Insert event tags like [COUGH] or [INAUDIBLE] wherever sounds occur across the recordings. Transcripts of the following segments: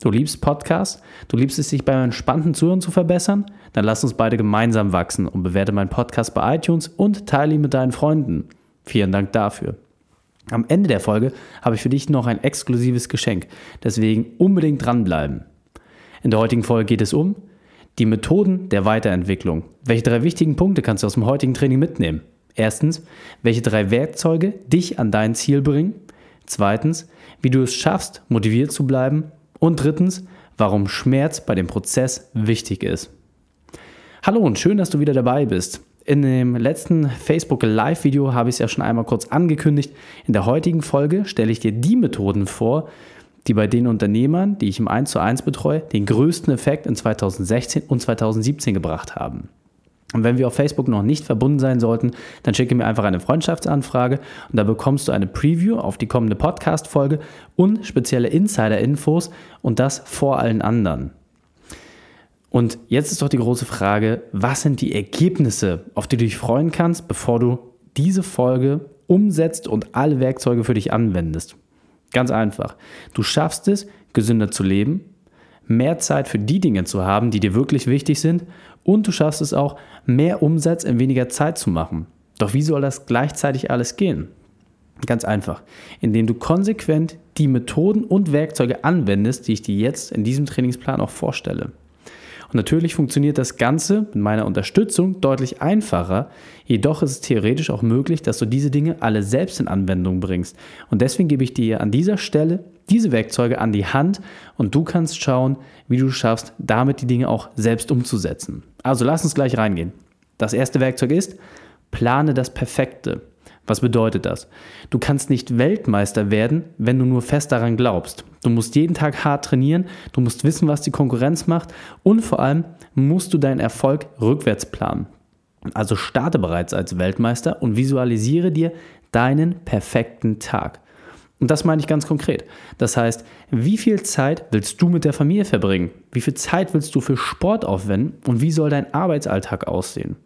Du liebst Podcasts? Du liebst es, sich beim entspannten Zuhören zu verbessern? Dann lass uns beide gemeinsam wachsen und bewerte meinen Podcast bei iTunes und teile ihn mit deinen Freunden. Vielen Dank dafür. Am Ende der Folge habe ich für dich noch ein exklusives Geschenk, deswegen unbedingt dranbleiben. In der heutigen Folge geht es um die Methoden der Weiterentwicklung. Welche drei wichtigen Punkte kannst du aus dem heutigen Training mitnehmen? Erstens, welche drei Werkzeuge dich an dein Ziel bringen? Zweitens, wie du es schaffst, motiviert zu bleiben? Und drittens, warum Schmerz bei dem Prozess wichtig ist. Hallo und schön, dass du wieder dabei bist. In dem letzten Facebook Live-Video habe ich es ja schon einmal kurz angekündigt. In der heutigen Folge stelle ich dir die Methoden vor, die bei den Unternehmern, die ich im 1 zu 1 betreue, den größten Effekt in 2016 und 2017 gebracht haben. Und wenn wir auf Facebook noch nicht verbunden sein sollten, dann schicke mir einfach eine Freundschaftsanfrage und da bekommst du eine Preview auf die kommende Podcast-Folge und spezielle Insider-Infos und das vor allen anderen. Und jetzt ist doch die große Frage, was sind die Ergebnisse, auf die du dich freuen kannst, bevor du diese Folge umsetzt und alle Werkzeuge für dich anwendest? Ganz einfach. Du schaffst es, gesünder zu leben, mehr Zeit für die Dinge zu haben, die dir wirklich wichtig sind und du schaffst es auch, mehr Umsatz in weniger Zeit zu machen. Doch wie soll das gleichzeitig alles gehen? Ganz einfach, indem du konsequent die Methoden und Werkzeuge anwendest, die ich dir jetzt in diesem Trainingsplan auch vorstelle. Und natürlich funktioniert das Ganze mit meiner Unterstützung deutlich einfacher, jedoch ist es theoretisch auch möglich, dass du diese Dinge alle selbst in Anwendung bringst. Und deswegen gebe ich dir an dieser Stelle diese Werkzeuge an die Hand und du kannst schauen, wie du schaffst, damit die Dinge auch selbst umzusetzen. Also lass uns gleich reingehen. Das erste Werkzeug ist, plane das Perfekte. Was bedeutet das? Du kannst nicht Weltmeister werden, wenn du nur fest daran glaubst. Du musst jeden Tag hart trainieren, du musst wissen, was die Konkurrenz macht und vor allem musst du deinen Erfolg rückwärts planen. Also starte bereits als Weltmeister und visualisiere dir deinen perfekten Tag. Und das meine ich ganz konkret. Das heißt, wie viel Zeit willst du mit der Familie verbringen? Wie viel Zeit willst du für Sport aufwenden? Und wie soll dein Arbeitsalltag aussehen?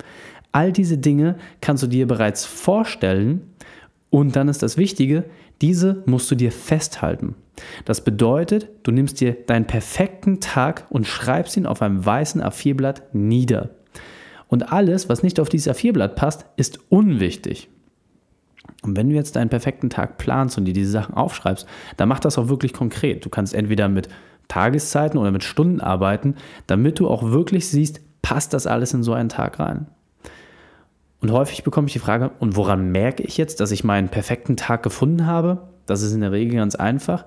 All diese Dinge kannst du dir bereits vorstellen und dann ist das Wichtige, diese musst du dir festhalten. Das bedeutet, du nimmst dir deinen perfekten Tag und schreibst ihn auf einem weißen A4-Blatt nieder. Und alles, was nicht auf dieses A4-Blatt passt, ist unwichtig. Und wenn du jetzt deinen perfekten Tag planst und dir diese Sachen aufschreibst, dann mach das auch wirklich konkret. Du kannst entweder mit Tageszeiten oder mit Stunden arbeiten, damit du auch wirklich siehst, passt das alles in so einen Tag rein. Und häufig bekomme ich die Frage, und woran merke ich jetzt, dass ich meinen perfekten Tag gefunden habe? Das ist in der Regel ganz einfach.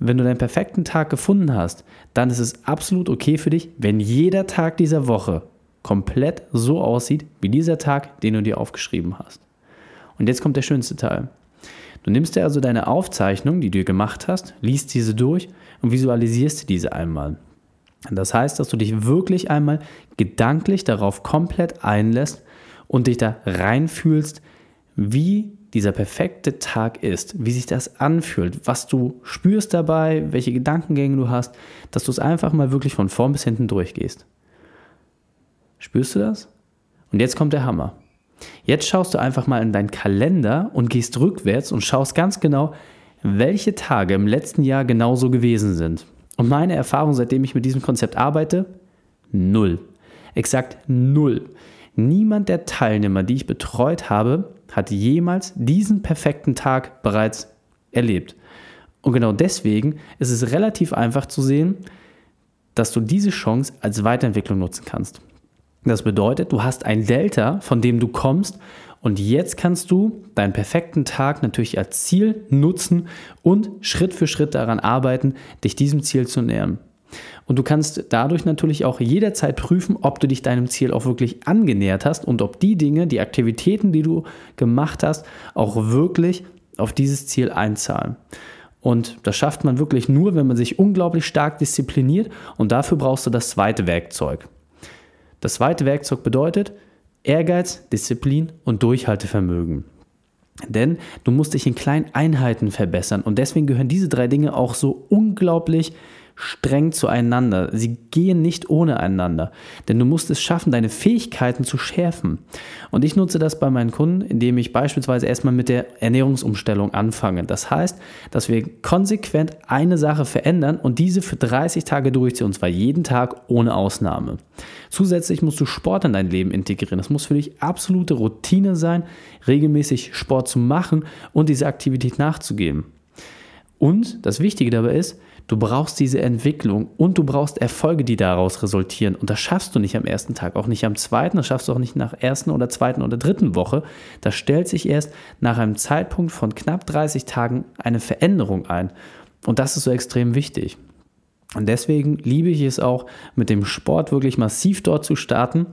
Wenn du deinen perfekten Tag gefunden hast, dann ist es absolut okay für dich, wenn jeder Tag dieser Woche komplett so aussieht wie dieser Tag, den du dir aufgeschrieben hast. Und jetzt kommt der schönste Teil. Du nimmst dir also deine Aufzeichnung, die du gemacht hast, liest diese durch und visualisierst diese einmal. Das heißt, dass du dich wirklich einmal gedanklich darauf komplett einlässt und dich da reinfühlst, wie dieser perfekte Tag ist, wie sich das anfühlt, was du spürst dabei, welche Gedankengänge du hast, dass du es einfach mal wirklich von vorn bis hinten durchgehst. Spürst du das? Und jetzt kommt der Hammer. Jetzt schaust du einfach mal in deinen Kalender und gehst rückwärts und schaust ganz genau, welche Tage im letzten Jahr genauso gewesen sind. Und meine Erfahrung, seitdem ich mit diesem Konzept arbeite, null. Exakt null. Niemand der Teilnehmer, die ich betreut habe, hat jemals diesen perfekten Tag bereits erlebt. Und genau deswegen ist es relativ einfach zu sehen, dass du diese Chance als Weiterentwicklung nutzen kannst. Das bedeutet, du hast ein Delta, von dem du kommst und jetzt kannst du deinen perfekten Tag natürlich als Ziel nutzen und Schritt für Schritt daran arbeiten, dich diesem Ziel zu nähern. Und du kannst dadurch natürlich auch jederzeit prüfen, ob du dich deinem Ziel auch wirklich angenähert hast und ob die Dinge, die Aktivitäten, die du gemacht hast, auch wirklich auf dieses Ziel einzahlen. Und das schafft man wirklich nur, wenn man sich unglaublich stark diszipliniert und dafür brauchst du das zweite Werkzeug. Das zweite Werkzeug bedeutet Ehrgeiz, Disziplin und Durchhaltevermögen. Denn du musst dich in kleinen Einheiten verbessern und deswegen gehören diese drei Dinge auch so unglaublich streng zueinander. Sie gehen nicht ohne einander. Denn du musst es schaffen, deine Fähigkeiten zu schärfen. Und ich nutze das bei meinen Kunden, indem ich beispielsweise erstmal mit der Ernährungsumstellung anfange. Das heißt, dass wir konsequent eine Sache verändern und diese für 30 Tage durchziehen. Und zwar jeden Tag ohne Ausnahme. Zusätzlich musst du Sport in dein Leben integrieren. Das muss für dich absolute Routine sein, regelmäßig Sport zu machen und diese Aktivität nachzugeben. Und das Wichtige dabei ist, Du brauchst diese Entwicklung und du brauchst Erfolge, die daraus resultieren. Und das schaffst du nicht am ersten Tag, auch nicht am zweiten, das schaffst du auch nicht nach ersten oder zweiten oder dritten Woche. Das stellt sich erst nach einem Zeitpunkt von knapp 30 Tagen eine Veränderung ein. Und das ist so extrem wichtig. Und deswegen liebe ich es auch, mit dem Sport wirklich massiv dort zu starten,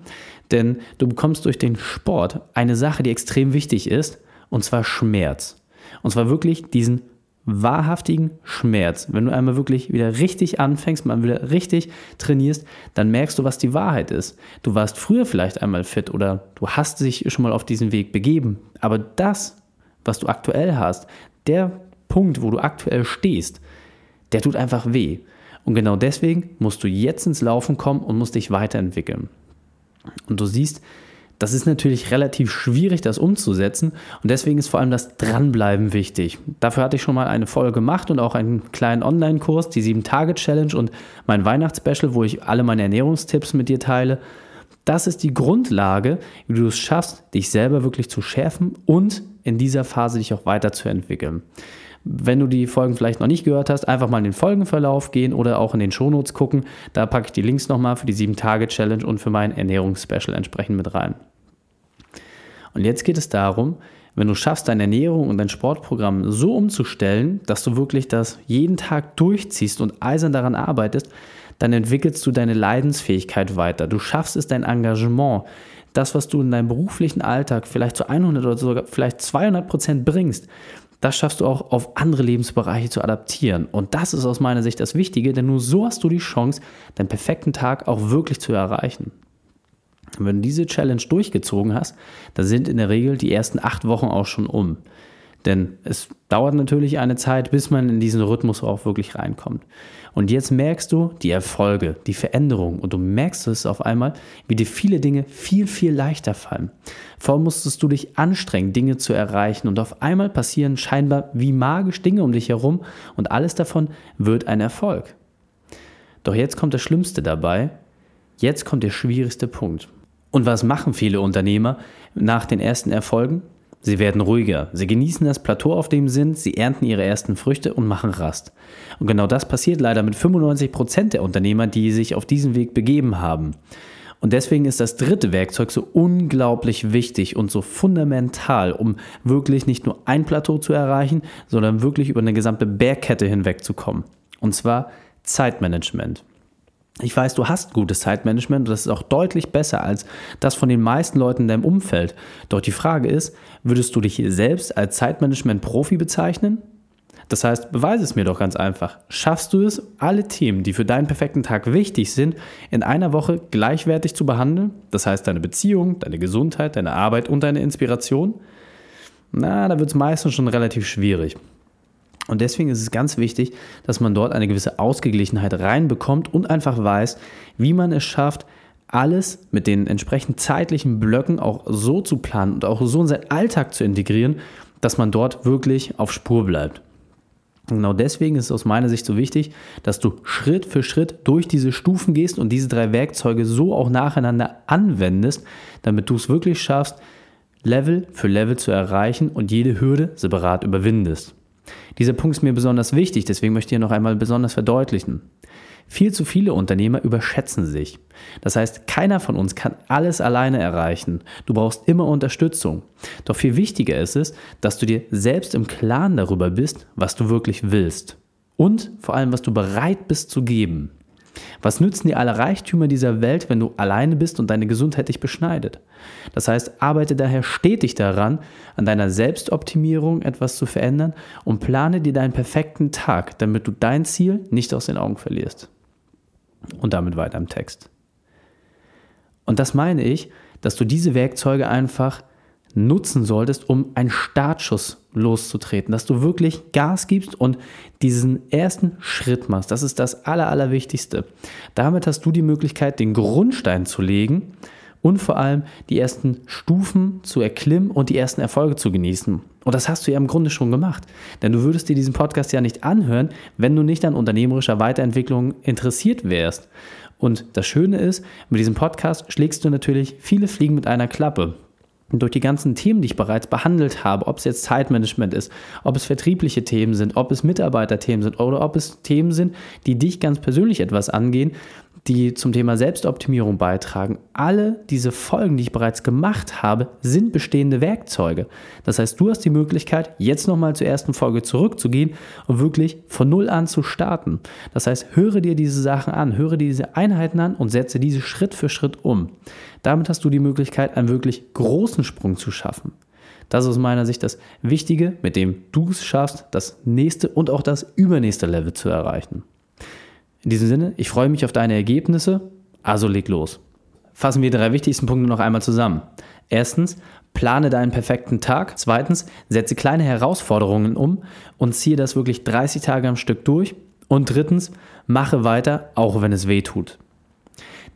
denn du bekommst durch den Sport eine Sache, die extrem wichtig ist, und zwar Schmerz. Und zwar wirklich diesen wahrhaftigen Schmerz. Wenn du einmal wirklich wieder richtig anfängst, mal wieder richtig trainierst, dann merkst du, was die Wahrheit ist. Du warst früher vielleicht einmal fit oder du hast dich schon mal auf diesen Weg begeben. Aber das, was du aktuell hast, der Punkt, wo du aktuell stehst, der tut einfach weh. Und genau deswegen musst du jetzt ins Laufen kommen und musst dich weiterentwickeln. Und du siehst, das ist natürlich relativ schwierig, das umzusetzen und deswegen ist vor allem das Dranbleiben wichtig. Dafür hatte ich schon mal eine Folge gemacht und auch einen kleinen Online-Kurs, die 7-Tage-Challenge und mein Weihnachtsspecial, wo ich alle meine Ernährungstipps mit dir teile. Das ist die Grundlage, wie du es schaffst, dich selber wirklich zu schärfen und in dieser Phase dich auch weiterzuentwickeln. Wenn du die Folgen vielleicht noch nicht gehört hast, einfach mal in den Folgenverlauf gehen oder auch in den Shownotes gucken. Da packe ich die Links nochmal für die 7-Tage-Challenge und für mein Ernährungsspecial entsprechend mit rein. Und jetzt geht es darum, wenn du schaffst, deine Ernährung und dein Sportprogramm so umzustellen, dass du wirklich das jeden Tag durchziehst und eisern daran arbeitest, dann entwickelst du deine Leidensfähigkeit weiter. Du schaffst es, dein Engagement, das, was du in deinem beruflichen Alltag vielleicht zu 100 oder sogar vielleicht 200 Prozent bringst, das schaffst du auch auf andere Lebensbereiche zu adaptieren. Und das ist aus meiner Sicht das Wichtige, denn nur so hast du die Chance, deinen perfekten Tag auch wirklich zu erreichen. Und wenn du diese Challenge durchgezogen hast, dann sind in der Regel die ersten acht Wochen auch schon um. Denn es dauert natürlich eine Zeit, bis man in diesen Rhythmus auch wirklich reinkommt. Und jetzt merkst du die Erfolge, die Veränderung und du merkst es auf einmal, wie dir viele Dinge viel, viel leichter fallen. Vorher musstest du dich anstrengen, Dinge zu erreichen und auf einmal passieren scheinbar wie magisch Dinge um dich herum und alles davon wird ein Erfolg. Doch jetzt kommt das Schlimmste dabei. Jetzt kommt der schwierigste Punkt. Und was machen viele Unternehmer nach den ersten Erfolgen? Sie werden ruhiger, sie genießen das Plateau, auf dem sie sind, sie ernten ihre ersten Früchte und machen Rast. Und genau das passiert leider mit 95 Prozent der Unternehmer, die sich auf diesen Weg begeben haben. Und deswegen ist das dritte Werkzeug so unglaublich wichtig und so fundamental, um wirklich nicht nur ein Plateau zu erreichen, sondern wirklich über eine gesamte Bergkette hinwegzukommen. Und zwar Zeitmanagement. Ich weiß, du hast gutes Zeitmanagement und das ist auch deutlich besser als das von den meisten Leuten in deinem Umfeld. Doch die Frage ist, würdest du dich selbst als Zeitmanagement-Profi bezeichnen? Das heißt, beweise es mir doch ganz einfach. Schaffst du es, alle Themen, die für deinen perfekten Tag wichtig sind, in einer Woche gleichwertig zu behandeln? Das heißt, deine Beziehung, deine Gesundheit, deine Arbeit und deine Inspiration? Na, da wird es meistens schon relativ schwierig. Und deswegen ist es ganz wichtig, dass man dort eine gewisse Ausgeglichenheit reinbekommt und einfach weiß, wie man es schafft, alles mit den entsprechend zeitlichen Blöcken auch so zu planen und auch so in seinen Alltag zu integrieren, dass man dort wirklich auf Spur bleibt. Und genau deswegen ist es aus meiner Sicht so wichtig, dass du Schritt für Schritt durch diese Stufen gehst und diese drei Werkzeuge so auch nacheinander anwendest, damit du es wirklich schaffst, Level für Level zu erreichen und jede Hürde separat überwindest. Dieser Punkt ist mir besonders wichtig, deswegen möchte ich hier noch einmal besonders verdeutlichen. Viel zu viele Unternehmer überschätzen sich. Das heißt, keiner von uns kann alles alleine erreichen. Du brauchst immer Unterstützung. Doch viel wichtiger ist es, dass du dir selbst im Klaren darüber bist, was du wirklich willst. Und vor allem, was du bereit bist zu geben. Was nützen dir alle Reichtümer dieser Welt, wenn du alleine bist und deine Gesundheit dich beschneidet? Das heißt, arbeite daher stetig daran, an deiner Selbstoptimierung etwas zu verändern und plane dir deinen perfekten Tag, damit du dein Ziel nicht aus den Augen verlierst. Und damit weiter im Text. Und das meine ich, dass du diese Werkzeuge einfach nutzen solltest, um einen Startschuss loszutreten, dass du wirklich Gas gibst und diesen ersten Schritt machst. Das ist das Aller, Allerwichtigste. Damit hast du die Möglichkeit, den Grundstein zu legen und vor allem die ersten Stufen zu erklimmen und die ersten Erfolge zu genießen. Und das hast du ja im Grunde schon gemacht. Denn du würdest dir diesen Podcast ja nicht anhören, wenn du nicht an unternehmerischer Weiterentwicklung interessiert wärst. Und das Schöne ist, mit diesem Podcast schlägst du natürlich viele Fliegen mit einer Klappe durch die ganzen Themen, die ich bereits behandelt habe, ob es jetzt Zeitmanagement ist, ob es vertriebliche Themen sind, ob es Mitarbeiterthemen sind oder ob es Themen sind, die dich ganz persönlich etwas angehen, die zum Thema Selbstoptimierung beitragen. Alle diese Folgen, die ich bereits gemacht habe, sind bestehende Werkzeuge. Das heißt, du hast die Möglichkeit, jetzt nochmal zur ersten Folge zurückzugehen und wirklich von Null an zu starten. Das heißt, höre dir diese Sachen an, höre dir diese Einheiten an und setze diese Schritt für Schritt um. Damit hast du die Möglichkeit, einen wirklich großen Sprung zu schaffen. Das ist aus meiner Sicht das Wichtige, mit dem du es schaffst, das nächste und auch das übernächste Level zu erreichen. In diesem Sinne, ich freue mich auf deine Ergebnisse, also leg los. Fassen wir die drei wichtigsten Punkte noch einmal zusammen. Erstens, plane deinen perfekten Tag. Zweitens, setze kleine Herausforderungen um und ziehe das wirklich 30 Tage am Stück durch. Und drittens, mache weiter, auch wenn es weh tut.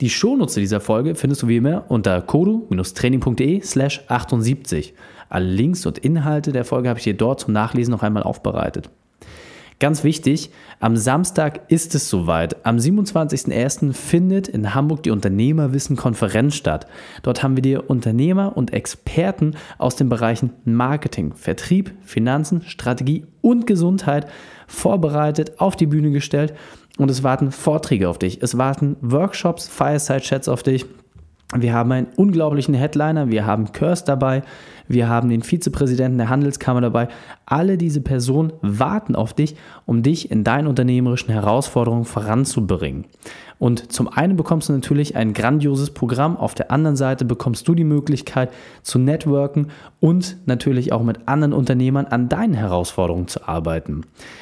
Die Shownutze dieser Folge findest du wie immer unter kodu-training.de slash 78. Alle Links und Inhalte der Folge habe ich dir dort zum Nachlesen noch einmal aufbereitet. Ganz wichtig, am Samstag ist es soweit. Am 27.01. findet in Hamburg die Unternehmerwissen-Konferenz statt. Dort haben wir dir Unternehmer und Experten aus den Bereichen Marketing, Vertrieb, Finanzen, Strategie und Gesundheit vorbereitet, auf die Bühne gestellt und es warten Vorträge auf dich. Es warten Workshops, Fireside-Chats auf dich. Wir haben einen unglaublichen Headliner, wir haben Curse dabei, wir haben den Vizepräsidenten der Handelskammer dabei. Alle diese Personen warten auf dich, um dich in deinen unternehmerischen Herausforderungen voranzubringen. Und zum einen bekommst du natürlich ein grandioses Programm, auf der anderen Seite bekommst du die Möglichkeit zu networken und natürlich auch mit anderen Unternehmern an deinen Herausforderungen zu arbeiten.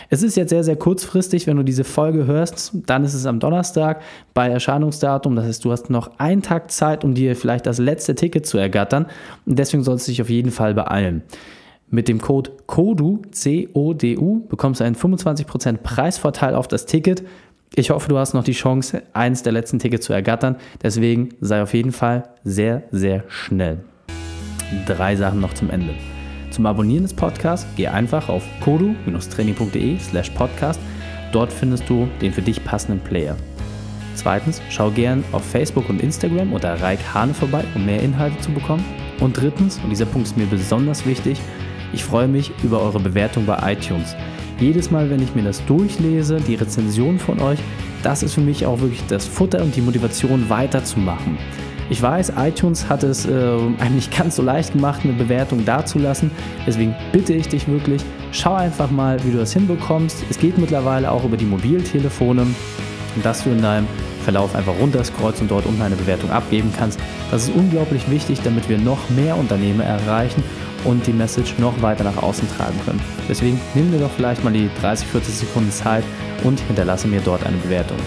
Es ist jetzt sehr, sehr kurzfristig, wenn du diese Folge hörst, dann ist es am Donnerstag bei Erscheinungsdatum. Das heißt, du hast noch einen Tag Zeit, um dir vielleicht das letzte Ticket zu ergattern. Und deswegen sollst du dich auf jeden Fall beeilen. Mit dem Code CODU, C-O-D-U, bekommst du einen 25% Preisvorteil auf das Ticket. Ich hoffe, du hast noch die Chance, eins der letzten Tickets zu ergattern. Deswegen sei auf jeden Fall sehr, sehr schnell. Drei Sachen noch zum Ende. Zum Abonnieren des Podcasts geh einfach auf kodu-training.de slash podcast. Dort findest du den für dich passenden Player. Zweitens, schau gern auf Facebook und Instagram unter Reik Hane vorbei, um mehr Inhalte zu bekommen. Und drittens, und dieser Punkt ist mir besonders wichtig, ich freue mich über eure Bewertung bei iTunes. Jedes Mal, wenn ich mir das durchlese, die Rezension von euch, das ist für mich auch wirklich das Futter und die Motivation weiterzumachen. Ich weiß, iTunes hat es äh, einem [LAUGHS] nicht ganz so leicht gemacht, eine Bewertung dazulassen. Deswegen bitte ich dich wirklich, schau einfach mal, wie du das hinbekommst. Es geht mittlerweile auch über die Mobiltelefone, dass du in deinem Verlauf einfach runterscrollst und dort unten eine Bewertung abgeben kannst. Das ist unglaublich wichtig, damit wir noch mehr Unternehmen erreichen und die Message noch weiter nach außen tragen können. Deswegen nimm dir doch vielleicht mal die 30, 40 Sekunden Zeit und hinterlasse mir dort eine Bewertung.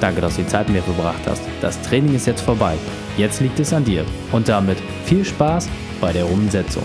Danke, dass du die Zeit mit mir verbracht hast. Das Training ist jetzt vorbei. Jetzt liegt es an dir. Und damit viel Spaß bei der Umsetzung.